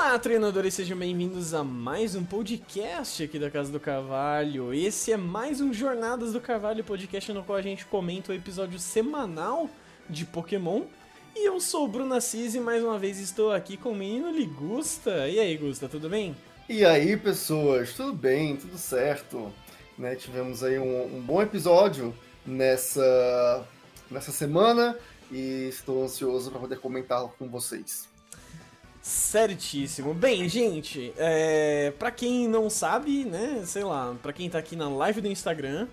Olá, treinadores, sejam bem-vindos a mais um podcast aqui da Casa do Carvalho. Esse é mais um Jornadas do Carvalho podcast no qual a gente comenta o episódio semanal de Pokémon. E eu sou o Bruno Assis e mais uma vez estou aqui com o menino Ligusta. E aí, Gusta, tudo bem? E aí, pessoas, tudo bem, tudo certo? Né, tivemos aí um, um bom episódio nessa, nessa semana e estou ansioso para poder comentá-lo com vocês. Certíssimo. Bem, gente, é, para quem não sabe, né, sei lá, para quem tá aqui na live do Instagram,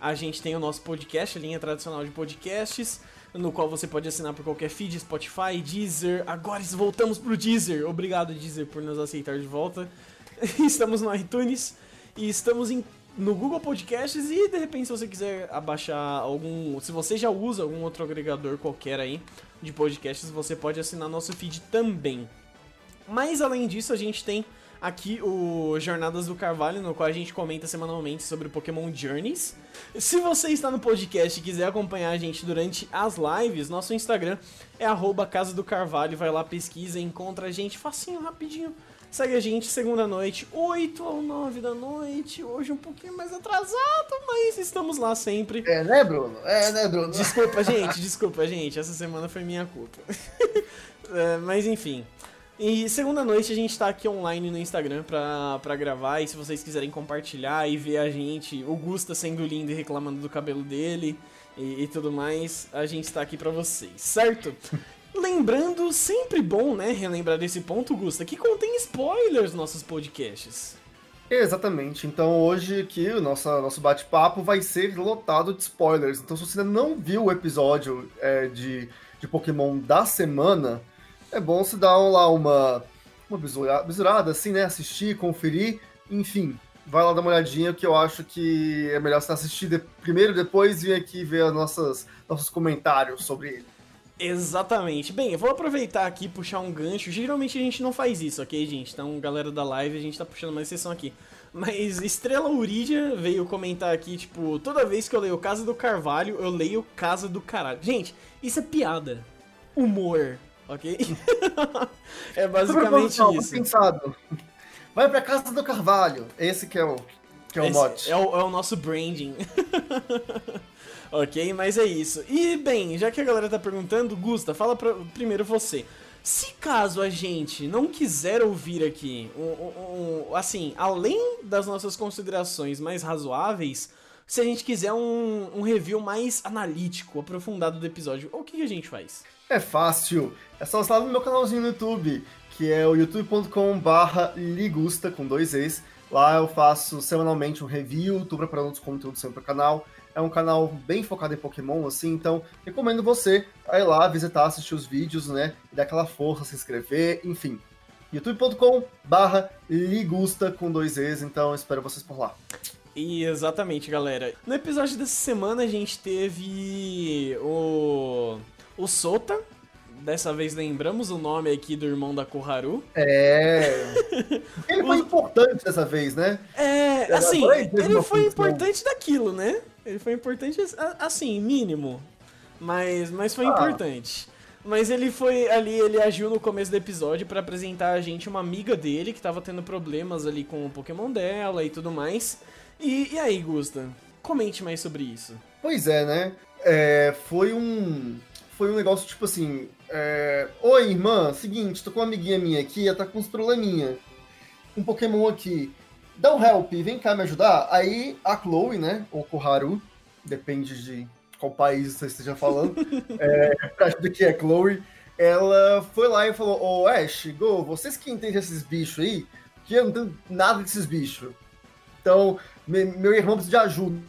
a gente tem o nosso podcast, a linha tradicional de podcasts, no qual você pode assinar por qualquer feed, Spotify, Deezer. Agora voltamos pro Deezer. Obrigado, Deezer, por nos aceitar de volta. estamos no iTunes e estamos em, no Google Podcasts e de repente se você quiser abaixar algum, se você já usa algum outro agregador qualquer aí de podcasts, você pode assinar nosso feed também. Mas além disso, a gente tem aqui o Jornadas do Carvalho, no qual a gente comenta semanalmente sobre Pokémon Journeys. Se você está no podcast e quiser acompanhar a gente durante as lives, nosso Instagram é Casa do Carvalho, vai lá, pesquisa, encontra a gente facinho, rapidinho. Segue a gente segunda noite, 8 ou 9 da noite. Hoje um pouquinho mais atrasado, mas estamos lá sempre. É, né, Bruno? É, né, Bruno? Desculpa, gente, desculpa, gente. Essa semana foi minha culpa. é, mas enfim. E segunda noite a gente tá aqui online no Instagram pra, pra gravar. E se vocês quiserem compartilhar e ver a gente, o Gusta sendo lindo e reclamando do cabelo dele e, e tudo mais, a gente tá aqui pra vocês, certo? Lembrando, sempre bom, né, relembrar desse ponto, Gusta, que contém spoilers nossos podcasts. Exatamente. Então hoje aqui o nosso, nosso bate-papo vai ser lotado de spoilers. Então se você ainda não viu o episódio é, de, de Pokémon da semana, é bom se dar lá uma, uma bisurada, assim, né? Assistir, conferir, enfim. Vai lá dar uma olhadinha, que eu acho que é melhor você assistir de, primeiro, depois vir aqui ver os nossas, nossos comentários sobre ele. Exatamente. Bem, eu vou aproveitar aqui puxar um gancho. Geralmente a gente não faz isso, ok, gente? Então, galera da live, a gente tá puxando uma exceção aqui. Mas Estrela Uridia veio comentar aqui, tipo, toda vez que eu leio Casa do Carvalho, eu leio Casa do Caralho. Gente, isso é piada. Humor ok? é basicamente isso. Pensado. Vai pra casa do Carvalho. Esse que é o, que é o mote. É o, é o nosso branding. ok, mas é isso. E bem, já que a galera tá perguntando, Gusta, fala pra, primeiro você. Se caso a gente não quiser ouvir aqui, um, um, um, assim, além das nossas considerações mais razoáveis, se a gente quiser um, um review mais analítico, aprofundado do episódio, o que, que a gente faz? É fácil. É só estar no meu canalzinho no YouTube, que é o youtube.com/barra ligusta com dois e's. Lá eu faço semanalmente um review, tô preparando outros conteúdos sempre pro canal. É um canal bem focado em Pokémon, assim, então recomendo você ir lá visitar, assistir os vídeos, né? E dar aquela força, se inscrever, enfim. youtube.com barra ligusta com dois e's, então espero vocês por lá. E exatamente, galera. No episódio dessa semana a gente teve o o Sota. Dessa vez lembramos o nome aqui do irmão da Koharu. É. Ele foi o... importante dessa vez, né? É, assim, ele foi importante daquilo, né? Ele foi importante, assim, mínimo. Mas, mas foi ah. importante. Mas ele foi ali, ele agiu no começo do episódio para apresentar a gente uma amiga dele que tava tendo problemas ali com o Pokémon dela e tudo mais. E, e aí, Gusta? Comente mais sobre isso. Pois é, né? É, foi um foi um negócio tipo assim: é, Oi, irmã, seguinte, tô com uma amiguinha minha aqui, ela tá com uns probleminha. Um Pokémon aqui. Dá um help, vem cá me ajudar. Aí a Chloe, né? Ou Koharu, depende de qual país você esteja falando. é, ajuda que é Chloe. Ela foi lá e falou: Ô Ash, Go, vocês que entendem esses bichos aí, que eu não tenho nada desses bichos. Então, meu irmão precisa de ajuda.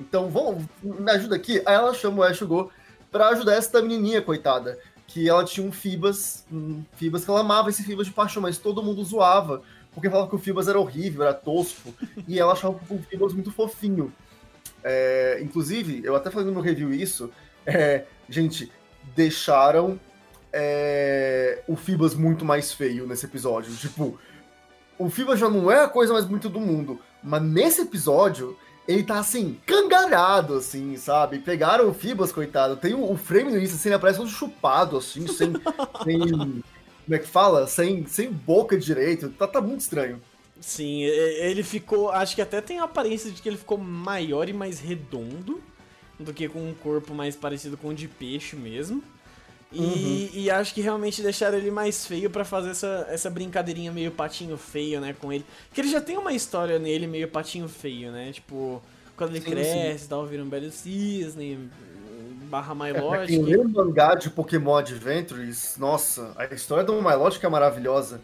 Então, vamos, me ajuda aqui. Aí ela chama o Ash Go para ajudar essa menininha, coitada. Que ela tinha um Fibas, um Fibas que ela amava esse Fibas de paixão, mas todo mundo zoava, porque falava que o Fibas era horrível, era tosco, e ela achava o Fibas muito fofinho. É, inclusive, eu até falei no meu review isso, é, gente, deixaram é, o Fibas muito mais feio nesse episódio. Tipo, o Fibas já não é a coisa mais bonita do mundo, mas nesse episódio ele tá assim, cangarado, assim, sabe? Pegaram o Fibas, coitado. Tem o, o frame no início, assim, ele aparece todo chupado, assim, sem. sem como é que fala? Sem, sem boca direito. Tá, tá muito estranho. Sim, ele ficou. Acho que até tem a aparência de que ele ficou maior e mais redondo do que com um corpo mais parecido com o de peixe mesmo. E, uhum. e acho que realmente deixaram ele mais feio para fazer essa, essa brincadeirinha meio patinho feio, né, com ele. Que ele já tem uma história nele meio patinho feio, né? Tipo, quando ele sim, cresce e tal, vira um belo cisne, barra Milotic. É, quem lê o mangá de Pokémon Adventures, nossa, a história do Milotic é maravilhosa.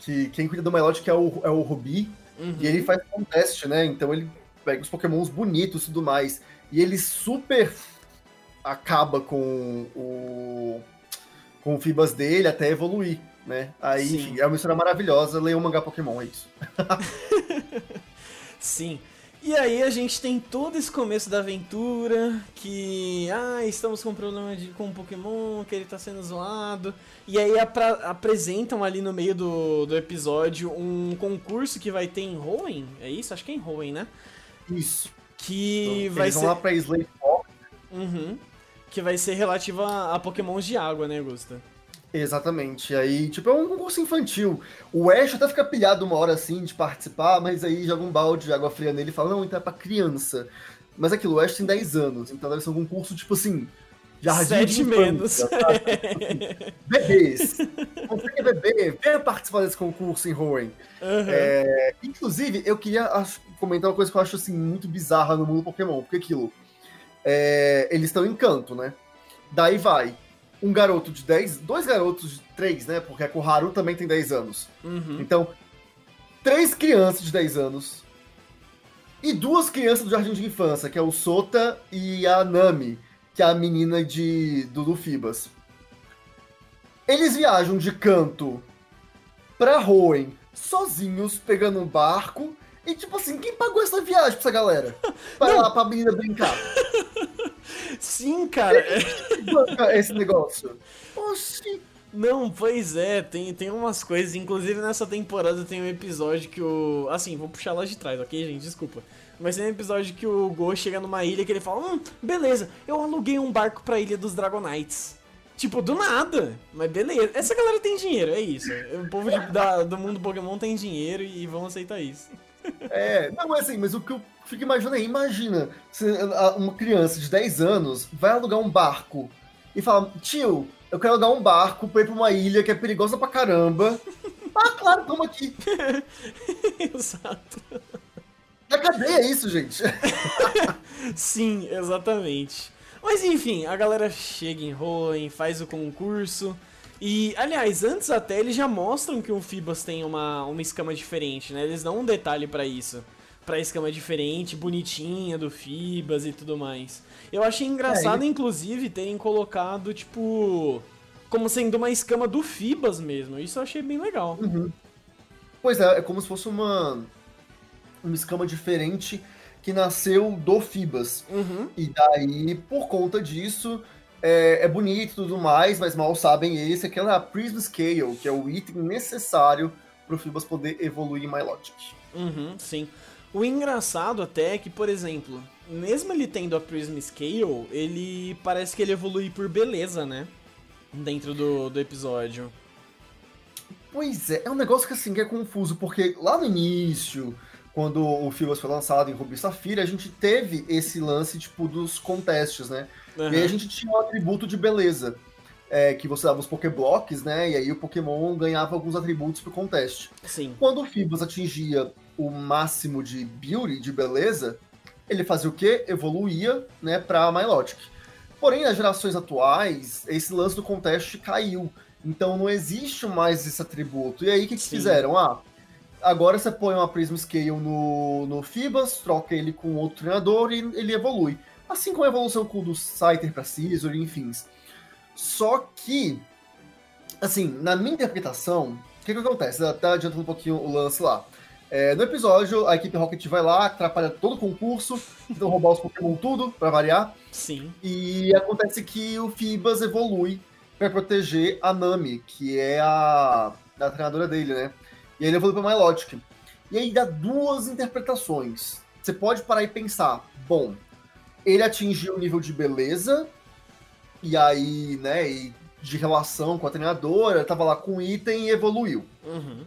Que quem cuida do Milotic é o, é o Ruby, uhum. e ele faz contest, né? Então ele pega os Pokémons bonitos e tudo mais. E ele super acaba com o com o Fibas dele até evoluir, né? Aí, Sim. enfim, é uma história maravilhosa. Leia o mangá Pokémon, é isso. Sim. E aí a gente tem todo esse começo da aventura, que ah, estamos com um problema de, com o Pokémon, que ele tá sendo zoado. E aí apra, apresentam ali no meio do, do episódio um concurso que vai ter em Hoenn, é isso? Acho que é em Hoenn, né? Isso. Que então, vai eles ser... vão lá pra Slave Uhum. Que vai ser relativo a, pokémons de água, né, Gusta? Exatamente. Aí, tipo, é um concurso infantil. O Ash até fica pilhado uma hora assim de participar, mas aí joga um balde de água fria nele e fala, não, então é pra criança. Mas aquilo, o Ash tem 10 anos, então deve ser um concurso, tipo assim, jardim Sete de menos. Bebês. Consegue beber, venha participar desse concurso em Hoenn. Uhum. É, inclusive, eu queria comentar uma coisa que eu acho assim, muito bizarra no mundo Pokémon, porque aquilo. É, eles estão em canto, né? Daí vai um garoto de 10, dois garotos de 3, né? Porque a Koharu também tem 10 anos. Uhum. Então, três crianças de 10 anos e duas crianças do jardim de infância, que é o Sota e a Nami, que é a menina de do Lufibas. Eles viajam de canto pra Hoenn sozinhos, pegando um barco. E tipo assim, quem pagou essa viagem pra essa galera? Pra lá pra menina brincar. Sim, cara. Esse negócio. Oxi. Não, pois é, tem, tem umas coisas. Inclusive nessa temporada tem um episódio que o. Assim, vou puxar lá de trás, ok, gente? Desculpa. Mas tem um episódio que o Go chega numa ilha que ele fala: Hum, beleza, eu aluguei um barco pra ilha dos Dragonites. Tipo, do nada. Mas beleza. Essa galera tem dinheiro, é isso. O povo de, da, do mundo Pokémon tem dinheiro e vão aceitar isso. É, não é assim, mas o que eu fico imaginando aí, imagina uma criança de 10 anos vai alugar um barco e fala, tio, eu quero alugar um barco pra ir pra uma ilha que é perigosa pra caramba. ah, claro, toma aqui. Exato. Na cadeia é isso, gente. Sim, exatamente. Mas enfim, a galera chega em Hoenn, faz o concurso. E, aliás, antes até eles já mostram que o Fibas tem uma, uma escama diferente, né? Eles dão um detalhe para isso. Pra escama diferente, bonitinha do Fibas e tudo mais. Eu achei engraçado, é, ele... inclusive, terem colocado, tipo. Como sendo uma escama do Fibas mesmo. Isso eu achei bem legal. Uhum. Pois é, é como se fosse uma. Uma escama diferente que nasceu do Fibas. Uhum. E daí, por conta disso, é, é bonito e tudo mais, mas mal sabem eles que aquela é a Prism Scale, que é o item necessário para o Fibas poder evoluir em Milotic. Uhum, sim. O engraçado até é que, por exemplo, mesmo ele tendo a Prism Scale, ele parece que ele evolui por beleza, né? Dentro do, do episódio. Pois é, é um negócio que assim que é confuso, porque lá no início, quando o Fibas foi lançado em Ruby Safira, a gente teve esse lance, tipo, dos contestes, né? Uhum. E aí a gente tinha um atributo de beleza. É, que você dava os Pokéblocks, né? E aí o Pokémon ganhava alguns atributos pro conteste. Sim. Quando o Fibas atingia o máximo de beauty, de beleza, ele fazia o quê? Evoluía, né, pra Milotic. Porém, nas gerações atuais, esse lance do conteste caiu. Então não existe mais esse atributo. E aí o que, que fizeram? Ah, agora você põe uma Prism Scale no, no Fibas, troca ele com outro treinador e ele evolui. Assim como a evolução do Scyther para Scizor, enfim. Só que, assim, na minha interpretação, o que, que acontece? Até adiantando um pouquinho o lance lá. É, no episódio, a equipe Rocket vai lá, atrapalha todo o concurso, então roubar os Pokémon tudo, para variar. Sim. E acontece que o Fibas evolui para proteger a Nami, que é a, a treinadora dele, né? E aí ele evolui pra Milotic. E aí dá duas interpretações. Você pode parar e pensar, bom, ele atingiu o nível de beleza, e aí, né, e de relação com a treinadora, tava lá com item e evoluiu. Uhum.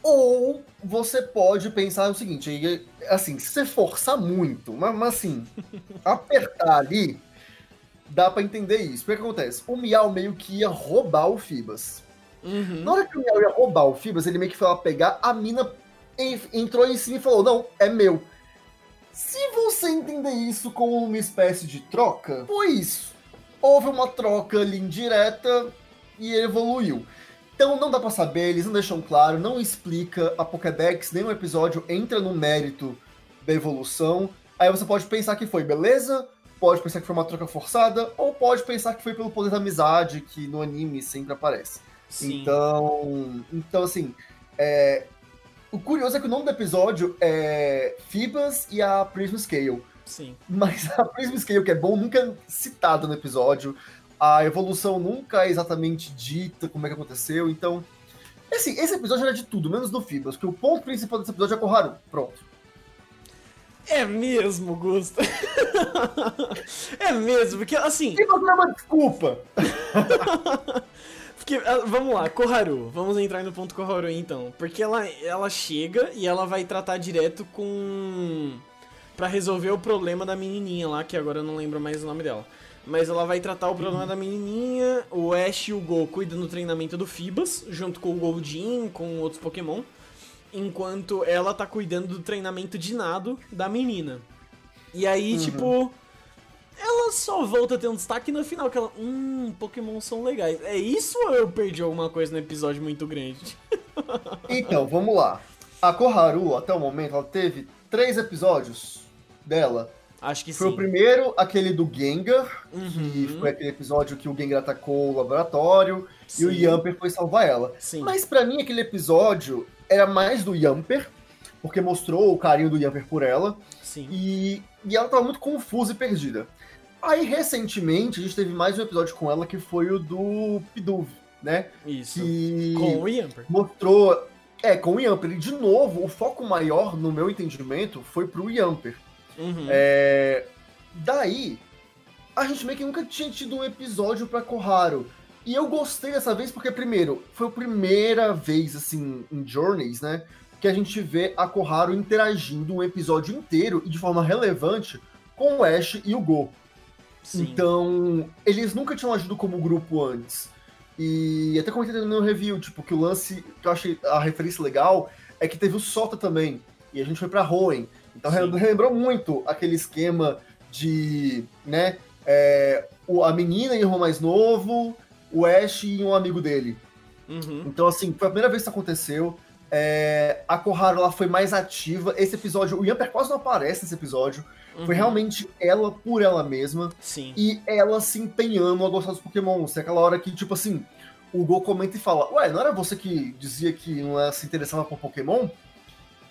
Ou você pode pensar o seguinte, assim, se você forçar muito, mas, mas assim, apertar ali, dá para entender isso. O que acontece? O Miau meio que ia roubar o Fibas. Uhum. Na hora que o Miau ia roubar o Fibas, ele meio que foi lá pegar, a mina entrou em cima e falou, não, é meu. Se você entender isso como uma espécie de troca, foi isso. Houve uma troca ali indireta e evoluiu. Então não dá pra saber, eles não deixam claro, não explica a Pokédex, nenhum episódio entra no mérito da evolução. Aí você pode pensar que foi beleza, pode pensar que foi uma troca forçada, ou pode pensar que foi pelo poder da amizade, que no anime sempre aparece. Sim. Então, então assim, é, o curioso é que o nome do episódio é Fibas e a Prism Scale. Sim. Mas a Prism Scale, que é bom, nunca é citada no episódio a evolução nunca é exatamente dita como é que aconteceu, então. Assim, esse episódio era de tudo, menos do Fibas, porque o ponto principal desse episódio é Koharu. Pronto. É mesmo, Gusta. é mesmo, porque assim. Fibas não é uma desculpa. porque, ah, vamos lá, Koharu. Vamos entrar no ponto Koharu então. Porque ela, ela chega e ela vai tratar direto com. Pra resolver o problema da menininha lá, que agora eu não lembro mais o nome dela mas ela vai tratar o problema da menininha. O Ash e o Go cuidam do treinamento do Fibas, junto com o Goldin, com outros Pokémon. Enquanto ela tá cuidando do treinamento de nado da menina. E aí, uhum. tipo. Ela só volta a ter um destaque no final, que ela. Hum, Pokémon são legais. É isso ou eu perdi alguma coisa no episódio muito grande? então, vamos lá. A Koharu, até o momento, ela teve três episódios dela Acho que foi sim. o primeiro, aquele do Gengar, uhum. que foi aquele episódio que o Gengar atacou o laboratório sim. e o Yamper foi salvar ela. Sim. Mas para mim aquele episódio era mais do Yamper, porque mostrou o carinho do Yamper por ela. Sim. E, e ela tava muito confusa e perdida. Aí, recentemente, a gente teve mais um episódio com ela que foi o do Pidove, né? Isso. Que com o Yamper. Mostrou. É, com o Yamper. E, de novo, o foco maior, no meu entendimento, foi pro Yamper. Uhum. É... Daí, a gente meio que nunca tinha tido um episódio pra Koharu. E eu gostei dessa vez porque, primeiro, foi a primeira vez, assim, em Journeys, né? Que a gente vê a Koharu interagindo um episódio inteiro e de forma relevante com o Ash e o Go. Sim. Então, eles nunca tinham agido como grupo antes. E até comentei no meu review, tipo, que o lance que eu achei a referência legal é que teve o Sota também. E a gente foi pra Hoenn. Então Sim. relembrou muito aquele esquema de, né, é, a menina e o irmão mais novo, o Ash e um amigo dele. Uhum. Então, assim, foi a primeira vez que isso aconteceu. É, a Koharu ela foi mais ativa. Esse episódio, o Yamper quase não aparece nesse episódio. Uhum. Foi realmente ela por ela mesma. Sim. E ela se empenhando a gostar dos Pokémon. É aquela hora que, tipo assim, o Go comenta e fala: Ué, não era você que dizia que não se interessava por Pokémon?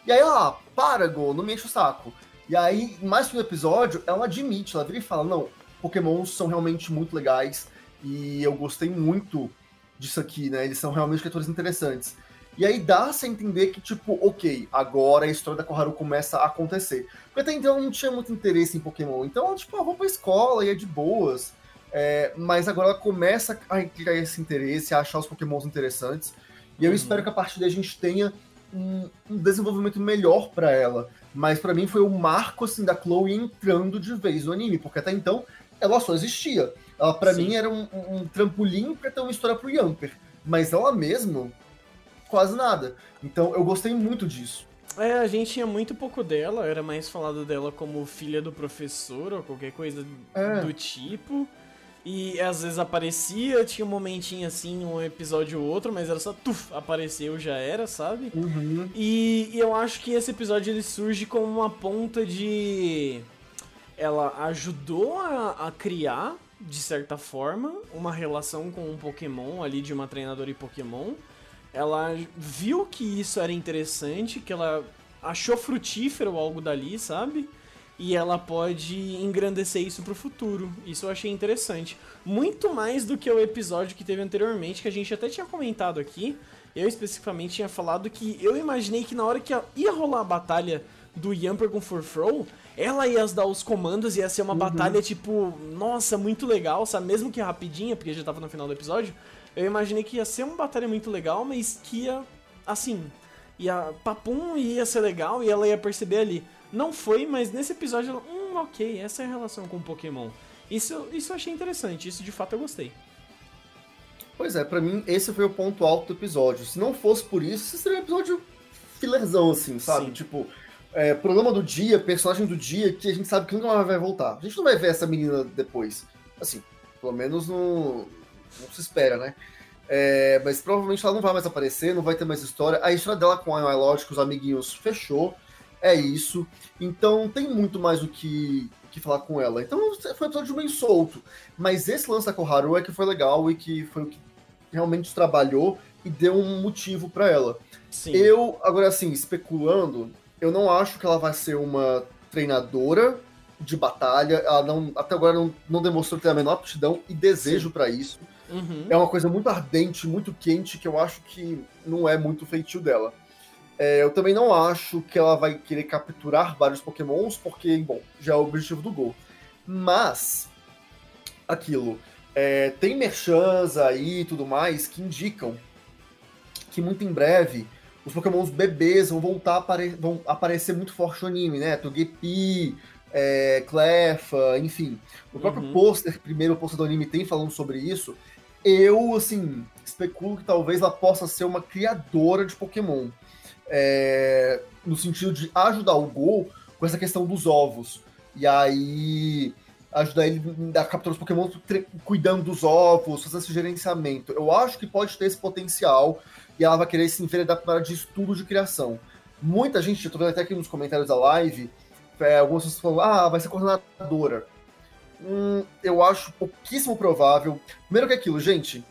E aí ela, para, Go, não me enche o saco. E aí, mais no episódio, ela admite, ela vira e fala, não, Pokémons são realmente muito legais e eu gostei muito disso aqui, né? Eles são realmente criaturas interessantes. E aí dá-se a entender que, tipo, ok, agora a história da Koharu começa a acontecer. Porque até então eu não tinha muito interesse em Pokémon. Então, tipo, eu vou pra escola e é de boas. É, mas agora ela começa a criar esse interesse, a achar os Pokémons interessantes. E eu Uhum. espero que a partir daí a gente tenha um, um desenvolvimento melhor para ela. Mas para mim foi o marco assim da Chloe entrando de vez no anime, porque até então ela só existia. Ela para mim era um, um- trampolim para ter uma história pro Yamper, mas ela mesma quase nada. Então eu gostei muito disso. É, a gente tinha muito pouco dela, era mais falado dela como filha do professor ou qualquer coisa É. do tipo. E às vezes aparecia, tinha um momentinho assim, um episódio ou outro, mas era só tuf, apareceu, já era, sabe? Uhum. E, e eu acho que esse episódio ele surge como uma ponta de. Ela ajudou a, a criar, de certa forma, uma relação com um Pokémon ali, de uma treinadora e Pokémon. Ela viu que isso era interessante, que ela achou frutífero algo dali, sabe? E ela pode engrandecer isso pro futuro. Isso eu achei interessante. Muito mais do que o episódio que teve anteriormente, que a gente até tinha comentado aqui. Eu especificamente tinha falado que eu imaginei que na hora que ia rolar a batalha do Yamper com Furfrow, ela ia dar os comandos, ia ser uma uhum. batalha, tipo, nossa, muito legal, sabe? Mesmo que rapidinha, porque já tava no final do episódio, eu imaginei que ia ser uma batalha muito legal, mas que ia, assim, ia papum ia ser legal e ela ia perceber ali. Não foi, mas nesse episódio ela, hum, ok, essa é a relação com o Pokémon. Isso, isso eu achei interessante, isso de fato eu gostei. Pois é, para mim esse foi o ponto alto do episódio. Se não fosse por isso, seria um episódio filerzão, assim, sabe? Sim. Tipo, é, programa do dia, personagem do dia, que a gente sabe que nunca mais vai voltar. A gente não vai ver essa menina depois. Assim, pelo menos não, não se espera, né? É, mas provavelmente ela não vai mais aparecer, não vai ter mais história. A história dela com a Lógico, os amiguinhos, fechou. É isso. Então tem muito mais o que, que falar com ela. Então foi um episódio bem solto. Mas esse lance da Koharu é que foi legal e que foi o que realmente trabalhou e deu um motivo para ela. Sim. Eu, agora assim, especulando, eu não acho que ela vai ser uma treinadora de batalha. Ela não, até agora não, não demonstrou ter a menor aptidão e desejo para isso. Uhum. É uma coisa muito ardente, muito quente, que eu acho que não é muito feitio dela. É, eu também não acho que ela vai querer capturar vários pokémons, porque, bom, já é o objetivo do gol. Mas, aquilo, é, tem merchans aí e tudo mais que indicam que muito em breve os pokémons bebês vão voltar a apare vão aparecer muito forte no anime, né? Togepi, é, Clefa, enfim. O próprio uhum. pôster, primeiro pôster do anime tem falando sobre isso. Eu, assim, especulo que talvez ela possa ser uma criadora de Pokémon. É, no sentido de ajudar o Gol com essa questão dos ovos. E aí ajudar ele a capturar os Pokémon cuidando dos ovos, fazendo esse gerenciamento. Eu acho que pode ter esse potencial e ela vai querer se enveredar para de estudo de criação. Muita gente, eu tô vendo até aqui nos comentários da live, é, algumas pessoas falam, ah, vai ser coordenadora. Hum, eu acho pouquíssimo provável. Primeiro que aquilo, gente,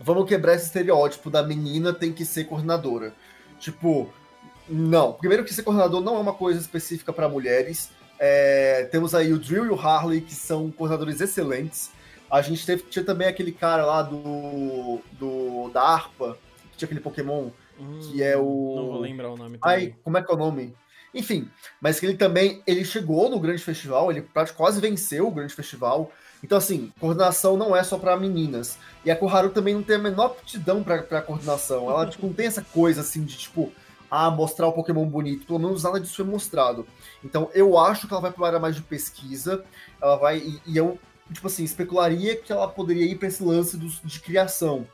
vamos quebrar esse estereótipo da menina tem que ser coordenadora. Tipo, não. Primeiro que ser coordenador não é uma coisa específica para mulheres. É, temos aí o Drill e o Harley, que são coordenadores excelentes. A gente teve, tinha também aquele cara lá do, do da Arpa, que tinha aquele Pokémon, hum, que é o. Não vou lembrar o nome também. Ai, como é que é o nome? Enfim, mas que ele também ele chegou no grande festival, ele quase venceu o grande festival. Então, assim, coordenação não é só para meninas. E a Koharu também não tem a menor aptidão para coordenação. Ela tipo, não tem essa coisa assim de tipo, ah, mostrar o Pokémon bonito. Pelo menos nada disso foi mostrado. Então, eu acho que ela vai para uma área mais de pesquisa. Ela vai. E, e eu, tipo assim, especularia que ela poderia ir para esse lance dos, de criação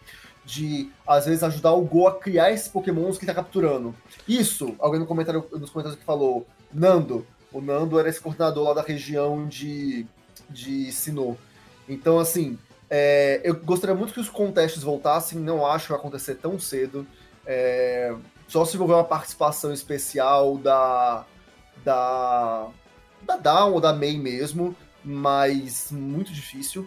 de, às vezes, ajudar o Go a criar esses pokémons que tá capturando. Isso, alguém no comentário, nos comentários que falou, Nando. O Nando era esse coordenador lá da região de, de Sinnoh. Então, assim, é, eu gostaria muito que os contestes voltassem, não acho que vai acontecer tão cedo. É, só se houver uma participação especial da, da, da Down ou da May mesmo, mas muito difícil.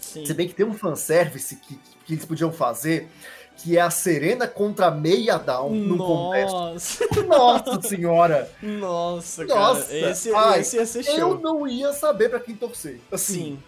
Sim. Se bem que tem um fanservice que, que eles podiam fazer, que é a Serena contra a Meia Down no Nossa. Nossa senhora! Nossa, Nossa. cara. Esse, Ai, esse ia ser show. Eu não ia saber para quem torcer. Assim, Sim.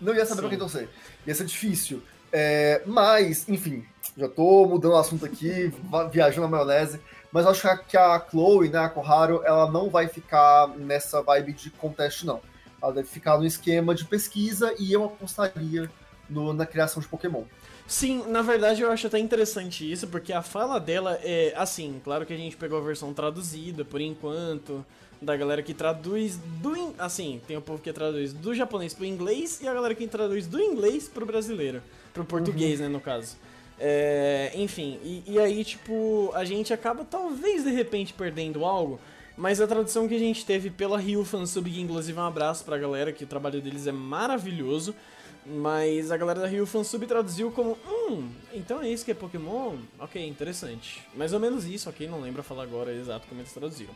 Não ia saber para quem torcer. Ia ser difícil. É, mas, enfim, já tô mudando o assunto aqui, viajando na maionese. Mas acho que a Chloe, né, a Koharu, ela não vai ficar nessa vibe de contest, não. Ela deve ficar no esquema de pesquisa e eu apostaria no, na criação de Pokémon. Sim, na verdade eu acho até interessante isso, porque a fala dela é assim, claro que a gente pegou a versão traduzida por enquanto, da galera que traduz do. Assim, tem o povo que traduz do japonês pro inglês e a galera que traduz do inglês pro brasileiro. Pro português, uhum. né, no caso. É, enfim, e, e aí, tipo, a gente acaba talvez de repente perdendo algo mas a tradução que a gente teve pela Rio Fansub, inclusive um abraço pra galera, que o trabalho deles é maravilhoso. Mas a galera da Rio Fansub traduziu como, hum, então é isso que é Pokémon? Ok, interessante. Mais ou menos isso, ok? Não lembro falar agora exato como eles traduziram.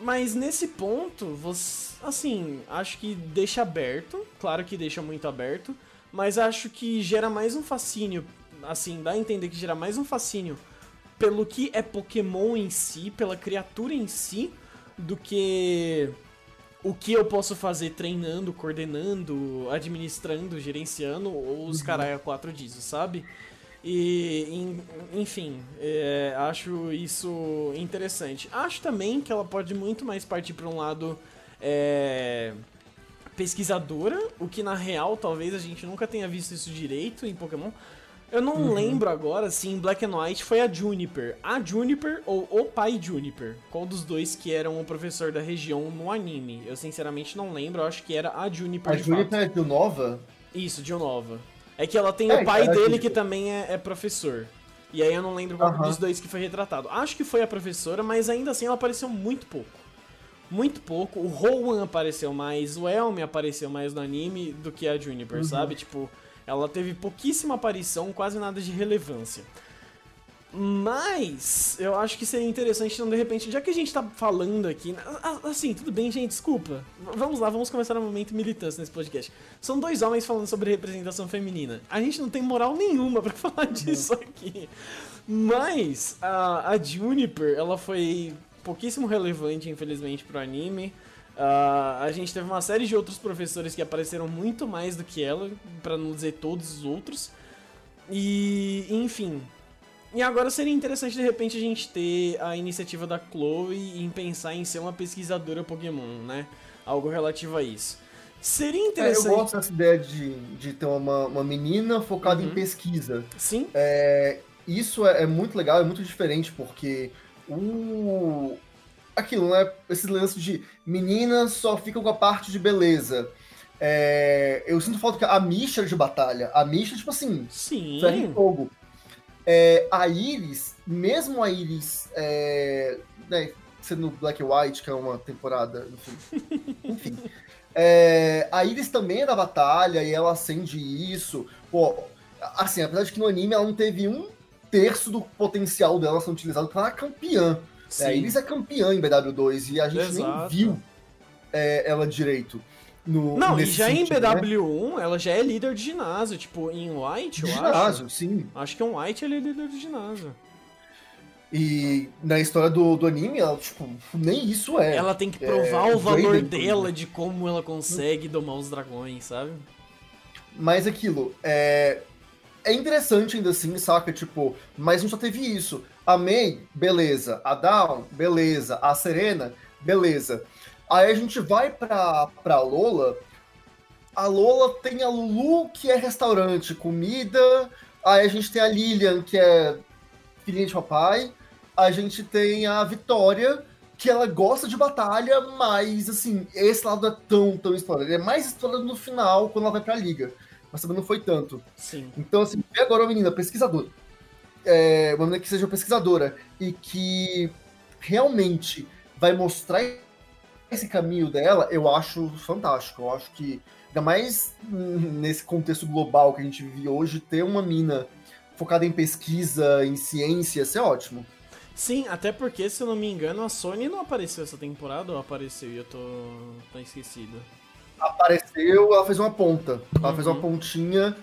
Mas nesse ponto, você, assim, acho que deixa aberto, claro que deixa muito aberto, mas acho que gera mais um fascínio, assim, dá a entender que gera mais um fascínio pelo que é Pokémon em si, pela criatura em si, do que o que eu posso fazer treinando, coordenando, administrando, gerenciando, ou os uhum. caralho a quatro disso, sabe? E, enfim, é, acho isso interessante. Acho também que ela pode muito mais partir para um lado é, pesquisadora, o que na real talvez a gente nunca tenha visto isso direito em Pokémon. Eu não uhum. lembro agora se em Black and White foi a Juniper. A Juniper ou o pai Juniper. Qual dos dois que eram o professor da região no anime? Eu sinceramente não lembro, eu acho que era a Juniper. A Juniper é de Nova? Isso, de Nova. É que ela tem é, o pai dele que também é, é, professor. E aí eu não lembro qual dos dois que foi retratado. Acho que foi a professora, mas ainda assim ela apareceu muito pouco. Muito pouco. O Rowan apareceu mais, o Elmi apareceu mais no anime do que a Juniper, uhum. sabe? Tipo, ela teve pouquíssima aparição, quase nada de relevância. Mas eu acho que seria interessante, então, de repente, já que a gente tá falando aqui. Assim, tudo bem, gente, desculpa. Vamos lá, vamos começar um momento militância nesse podcast. São dois homens falando sobre representação feminina. A gente não tem moral nenhuma para falar disso aqui. Mas a, a Juniper, ela foi pouquíssimo relevante, infelizmente, pro anime. Uh, a gente teve uma série de outros professores que apareceram muito mais do que ela, para não dizer todos os outros. E, enfim. E agora seria interessante de repente a gente ter a iniciativa da Chloe em pensar em ser uma pesquisadora Pokémon, né? Algo relativo a isso. Seria interessante. É, eu gosto dessa ideia de, de ter uma, uma menina focada uhum. em pesquisa. Sim. É, isso é, é muito legal, é muito diferente, porque o, aquilo, né? Esses lances de meninas só ficam com a parte de beleza. É, eu sinto falta que a Misha de batalha. A Misha, tipo assim, Sim. ferro fogo. É, a Iris, mesmo a Iris é, né, sendo Black and White, que é uma temporada, enfim. enfim é, a Iris também é da batalha e ela acende isso. Pô, assim, apesar de que no anime ela não teve um terço do potencial dela sendo utilizado para campeã. Sim. É, Iris é campeã em BW2 e a gente Exato. nem viu é, ela direito. No, não, e já sentido, em BW1 né? ela já é líder de ginásio, tipo, em White, eu ginásio, acho. sim. Acho que em White ele é líder de ginásio. E na história do, do anime, ela, tipo, nem isso é. Ela tem que provar é, o valor dela, de como ela consegue domar os dragões, sabe? Mas aquilo, é, é interessante ainda assim, saca? Tipo, mas não só teve isso. A May, beleza. A Dawn, beleza. A Serena, beleza. Aí a gente vai pra, pra Lola. A Lola tem a Lulu, que é restaurante, comida. Aí a gente tem a Lilian, que é filhinha de papai. A gente tem a Vitória, que ela gosta de batalha, mas assim, esse lado é tão, tão explorado. Ele é mais explorado no final, quando ela vai pra liga mas também não foi tanto. Sim. Então, assim, vê agora uma menina pesquisadora, é, uma menina que seja pesquisadora e que realmente vai mostrar esse caminho dela, eu acho fantástico. Eu acho que, ainda mais nesse contexto global que a gente vive hoje, ter uma mina focada em pesquisa, em ciência, isso é ótimo. Sim, até porque, se eu não me engano, a Sony não apareceu essa temporada ou apareceu e eu tô, tô esquecido apareceu, ela fez uma ponta. Ela uhum. fez uma uhum. pontinha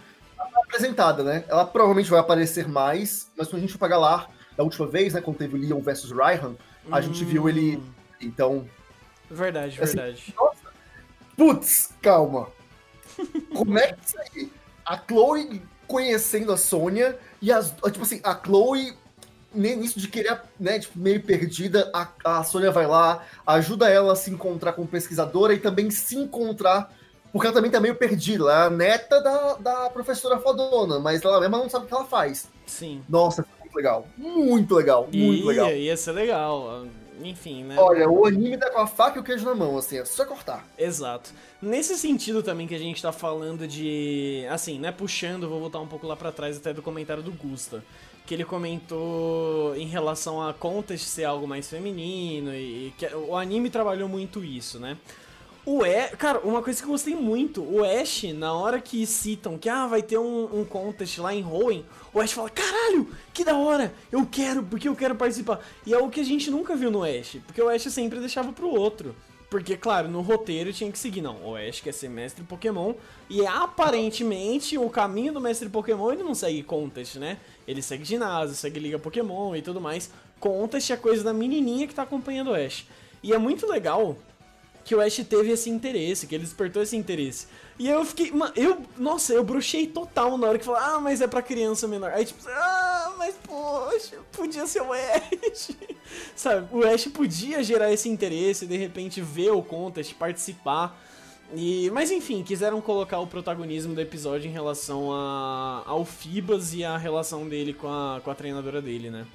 apresentada, né? Ela provavelmente vai aparecer mais, mas quando a gente for pra lá, da última vez, né, quando teve o Leon versus Raihan, a gente viu ele. Hum. Então. Verdade, assim, verdade. Nossa, putz, calma. Como é que isso aí? A Chloe conhecendo a Sônia e as. Tipo assim, a Chloe nisso de querer, né, tipo, meio perdida, a, a Sônia vai lá, ajuda ela a se encontrar como pesquisadora e também se encontrar, porque ela também tá meio perdida. Ela é a neta da, da professora fodona, mas ela mesma não sabe o que ela faz. Sim. Nossa, muito legal. Muito legal, muito legal. Ia ser legal. Enfim, né? Olha, o anime tá com a faca e o queijo na mão, assim, é só cortar. Exato. Nesse sentido também que a gente tá falando de. Assim, né? Puxando, vou voltar um pouco lá para trás até do comentário do Gusta que ele comentou em relação a Contest ser algo mais feminino e, que o anime trabalhou muito isso, né? O Ash, cara, uma coisa que eu gostei muito, o Ash, na hora que citam que ah, vai ter um, um contest lá em Hoenn, o Ash fala, caralho, que da hora, eu quero, porque eu quero participar. E é o que a gente nunca viu no Ash, porque o Ash sempre deixava pro outro. Porque, claro, no roteiro tinha que seguir, não, o Ash quer ser mestre Pokémon, e aparentemente o caminho do mestre Pokémon ele não segue contest, né? Ele segue ginásio, segue liga Pokémon e tudo mais. Contest é coisa da menininha que tá acompanhando o Ash. E é muito legal que o Ash teve esse interesse, que ele despertou esse interesse. E eu fiquei, mano, eu, nossa, eu bruxei total na hora que falou, ah, mas é pra criança menor. Aí tipo, ah, mas poxa, podia ser o Ash. Sabe, o Ash podia gerar esse interesse, de repente ver o contest, participar. E, mas enfim, quiseram colocar o protagonismo do episódio em relação a, ao Fibas e a relação dele com a, com a treinadora dele, né?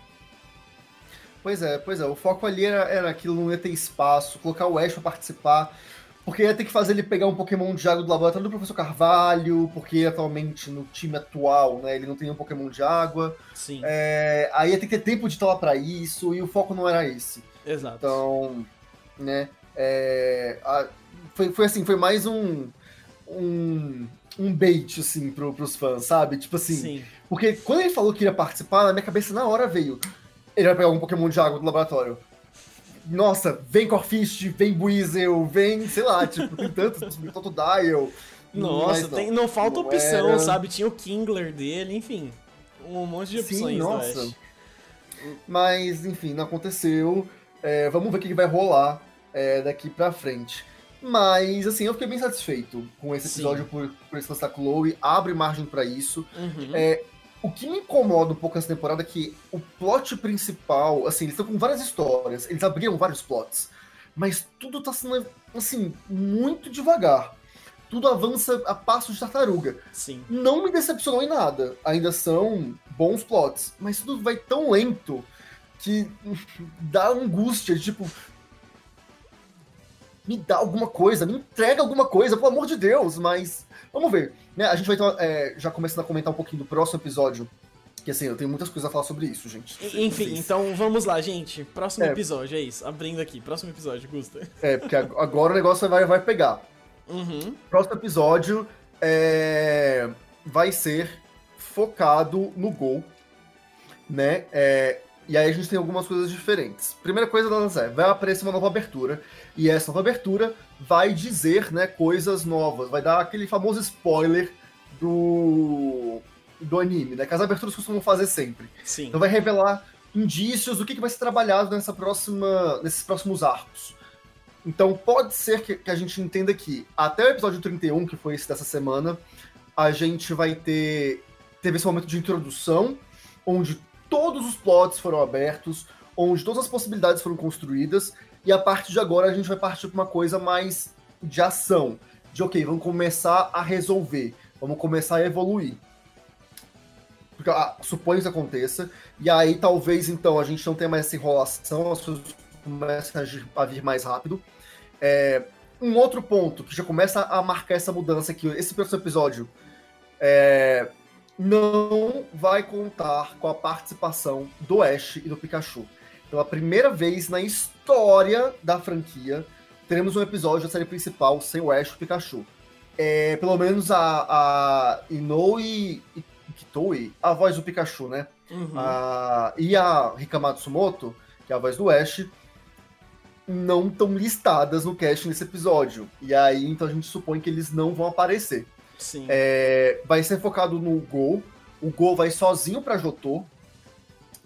Pois é, pois é. O foco ali era, era aquilo, não ia ter espaço, colocar o Ash pra participar. Porque ia ter que fazer ele pegar um Pokémon de água do laboratório do Professor Carvalho, porque atualmente no time atual, né, ele não tem um Pokémon de água. Sim. É, aí ia ter que ter tempo de estar lá pra isso, e o foco não era esse. Exato. Então, né, é, a, foi, foi assim, foi mais um, um, um bait, assim, pro, pros fãs, sabe? Tipo assim, Sim. porque quando ele falou que iria participar, na minha cabeça na hora veio, ele vai pegar um Pokémon de água do laboratório. Nossa, vem Corfish, vem Buizel, vem, sei lá, tipo, tem tantos, Totodile. Nossa, não. tem, não falta Não opção, era. sabe? Tinha o Kingler dele, enfim. Um monte de Sim, opções do nossa. Mas, enfim, não aconteceu. É, vamos ver o que vai rolar é, daqui pra frente. Mas, assim, eu fiquei bem satisfeito com esse Sim. episódio por, por esse lance da Chloe. Abre margem pra isso. Uhum. É, o que me incomoda um pouco nessa temporada é que o plot principal, assim, eles estão com várias histórias, eles abriram vários plots, mas tudo tá sendo, assim, muito devagar. Tudo avança a passo de tartaruga. Sim. Não me decepcionou em nada. Ainda são bons plots, mas tudo vai tão lento que dá angústia, de, tipo. Me dá alguma coisa, me entrega alguma coisa, pelo amor de Deus, mas. Vamos ver. Né? A gente vai então, é, já começando a comentar um pouquinho do próximo episódio. Que assim, eu tenho muitas coisas a falar sobre isso, gente. Enfim, então vamos lá, gente. Próximo É. episódio, é isso. Abrindo aqui, próximo episódio, Gusta. É, porque ag- agora o negócio vai, vai pegar. Uhum. Próximo episódio é, vai ser focado no gol, né? É, e aí a gente tem algumas coisas diferentes. Primeira coisa delas é, vai aparecer uma nova abertura, e essa nova abertura vai dizer, né, coisas novas, vai dar aquele famoso spoiler do, do anime, né? Que as aberturas costumam fazer sempre. Sim. Então vai revelar indícios do que, que vai ser trabalhado nessa próxima, nesses próximos arcos. Então pode ser que, que a gente entenda que até o episódio 31, que foi esse dessa semana, a gente vai ter. Teve esse momento de introdução, onde todos os plots foram abertos, onde todas as possibilidades foram construídas, e a partir de agora a gente vai partir para uma coisa mais de ação. De ok, vamos começar a resolver, vamos começar a evoluir. Porque ah, suponho que isso aconteça, e aí talvez então a gente não tenha mais essa enrolação, as coisas agir- a vir mais rápido. É, um outro ponto que já começa a marcar essa mudança aqui, esse próximo episódio é, não vai contar com a participação do Ash e do Pikachu. Pela primeira vez na história da franquia, teremos um episódio da série principal sem o Ash e o Pikachu. É, pelo menos a, a Inoue e Kitoi, a voz do Pikachu, né? Uhum. A- e a Rika Matsumoto, que é a voz do Ash, não estão listadas no cast nesse episódio. E aí, então a gente supõe que eles não vão aparecer. Sim. É, vai ser focado no Gol. O Gol vai sozinho pra Jotô.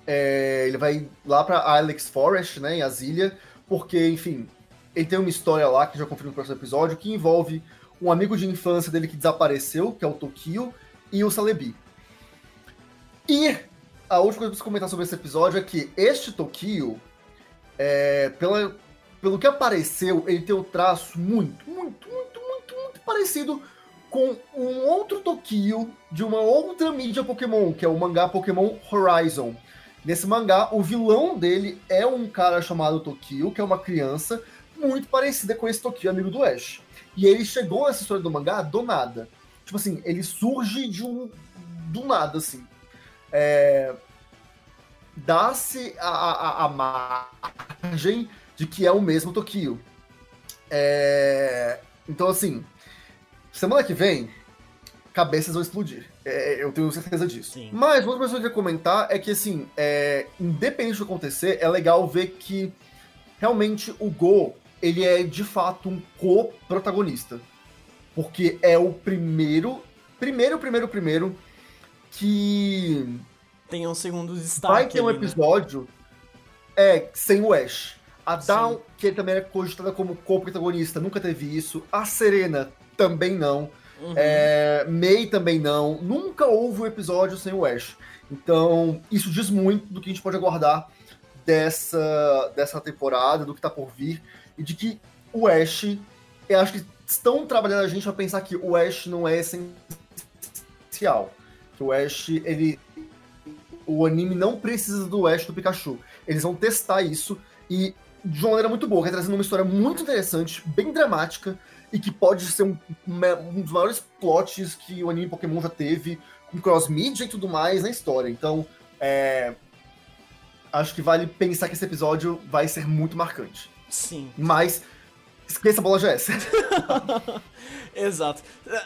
É, ele vai lá pra Alex Forest, né, em Asília, porque, enfim, ele tem uma história lá, que já confirmo no próximo episódio, que envolve um amigo de infância dele que desapareceu, que é o Tokio, e o Celebi. E a última coisa que eu preciso comentar sobre esse episódio é que este Tokio, é, pela, pelo que apareceu, ele tem o traço muito, muito, muito, muito, muito parecido com um outro Tokio de uma outra mídia Pokémon, que é o mangá Pokémon Horizon. Nesse mangá, o vilão dele é um cara chamado Tokio, que é uma criança muito parecida com esse Tokio, amigo do Ash. E ele chegou nessa história do mangá do nada. Tipo assim, ele surge de um. do nada, assim. É, Dá-se a, a, a margem de que é o mesmo Tokio. É, Então, assim, semana que vem, cabeças vão explodir. É, eu tenho certeza disso. Sim. Mas uma coisa que eu queria comentar é que, assim, é, independente do que acontecer, é legal ver que realmente o Go, ele é de fato um co-protagonista. Porque é o primeiro, primeiro, primeiro, primeiro que Tem um segundo destaque. vai ter um ali, né? episódio é, sem o Ash. A Dawn, Sim. que também é cogitada como co-protagonista, nunca teve isso. A Serena também não. Uhum. É, May também não. Nunca houve um episódio sem o Ash. Então, isso diz muito do que a gente pode aguardar dessa, dessa temporada, do que tá por vir. E de que o Ash, eu acho que estão trabalhando a gente a pensar que o Ash não é essencial. Que o Ash, ele. O anime não precisa do Ash do Pikachu. Eles vão testar isso e de uma maneira muito boa, trazendo uma história muito interessante, bem dramática, e que pode ser um, um dos maiores plots que o anime Pokémon já teve, com cross-media e tudo mais na história. Então, é, acho que vale pensar que esse episódio vai ser muito marcante. Sim. Mas Esqueça a bola GS. Exato.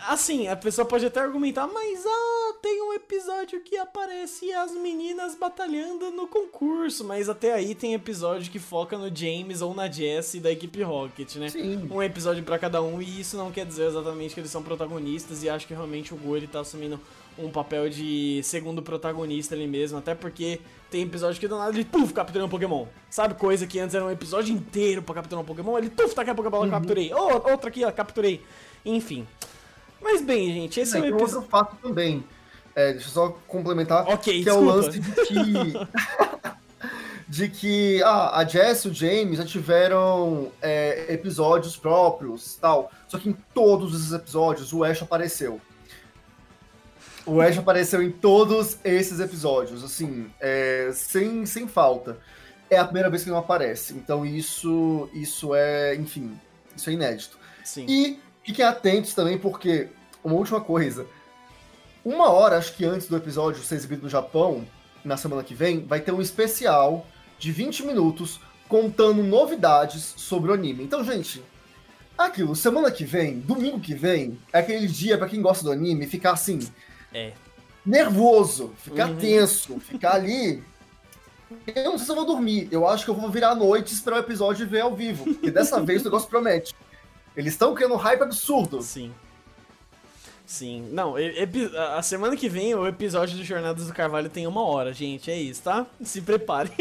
Assim, a pessoa pode até argumentar, mas ah, tem um episódio que aparece as meninas batalhando no concurso, mas até aí tem episódio que foca no James ou na Jessie da equipe Rocket, né? Sim. Um episódio para cada um, e isso não quer dizer exatamente que eles são protagonistas, e acho que realmente o Go ele tá assumindo um papel de segundo protagonista ali mesmo, até porque tem episódio que do nada ele, puf, capturou um Pokémon. Sabe, coisa que antes era um episódio inteiro pra capturar um Pokémon, ele, puf, tá aqui a Pokébola, uhum. capturei. Oh, outra aqui, ó, capturei. Enfim. Mas bem, gente, esse é, é um episódio... outro fato também. É, deixa eu só complementar. Ok, Que desculpa. é o lance de que... de que ah, a Jess e o James já tiveram é, episódios próprios tal. Só que em todos esses episódios o Ash apareceu. O Ash apareceu em todos esses episódios, assim, é, sem, sem falta. É a primeira vez que ele não aparece. Então isso, isso é, enfim, isso é inédito. Sim. E fiquem atentos também, porque uma última coisa. Uma hora, acho que antes do episódio ser exibido no Japão, na semana que vem, vai ter um especial de 20 minutos contando novidades sobre o anime. Então, gente, aquilo, semana que vem, domingo que vem, é aquele dia para quem gosta do anime ficar assim, é. Nervoso, ficar uhum. tenso, ficar ali. Eu não sei se eu vou dormir. Eu acho que eu vou virar à noite esperar o episódio e ver ao vivo. Porque dessa vez o negócio promete. Eles estão criando um hype absurdo. Sim. Sim. Não, a semana que vem o episódio do Jornadas do Carvalho tem uma hora, gente. É isso, tá? Se prepare.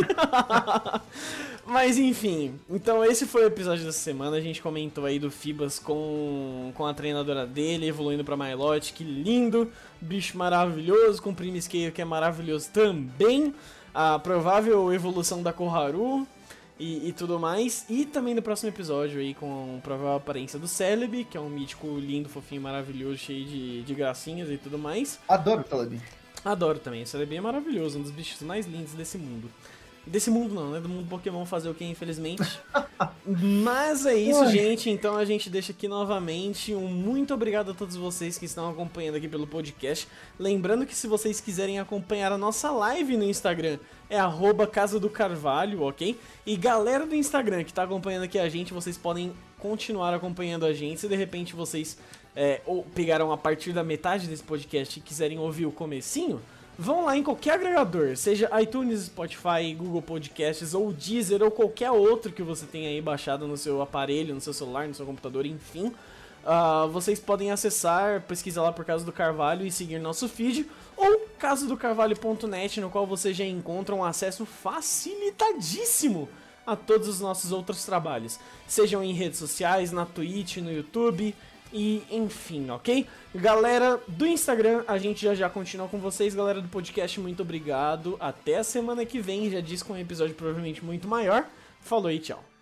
Mas enfim, então esse foi o episódio dessa semana. A gente comentou aí do Fibas com, com a treinadora dele, evoluindo pra Milote. Que lindo! Bicho maravilhoso, com o Scale que é maravilhoso também. A provável evolução da Koharu e, e, tudo mais. E também no próximo episódio aí com a provável aparência do Celebi, que é um mítico lindo, fofinho, maravilhoso, cheio de, de gracinhas e tudo mais. Adoro o Celebi. Adoro também, o Celebi é maravilhoso, um dos bichos mais lindos desse mundo. Desse mundo não, né? Do mundo Pokémon fazer o que, infelizmente. Mas é isso, Oi. gente. Então a gente deixa aqui novamente um muito obrigado a todos vocês que estão acompanhando aqui pelo podcast. Lembrando que se vocês quiserem acompanhar a nossa live no Instagram, é arroba Casa do Carvalho, ok? E galera do Instagram que está acompanhando aqui a gente, vocês podem continuar acompanhando a gente. Se de repente vocês é, ou pegaram a partir da metade desse podcast e quiserem ouvir o comecinho Vão lá em qualquer agregador, seja iTunes, Spotify, Google Podcasts ou Deezer ou qualquer outro que você tenha aí baixado no seu aparelho, no seu celular, no seu computador, enfim. Uh, vocês podem acessar, pesquisar lá por Casa do Carvalho e seguir nosso feed, ou casadocarvalho.net, no qual você já encontra um acesso facilitadíssimo a todos os nossos outros trabalhos, sejam em redes sociais, na Twitch, no YouTube, e enfim, ok? Galera do Instagram, a gente já já continua com vocês. Galera do podcast, muito obrigado. Até a semana que vem, já diz com um episódio provavelmente muito maior. Falou e tchau.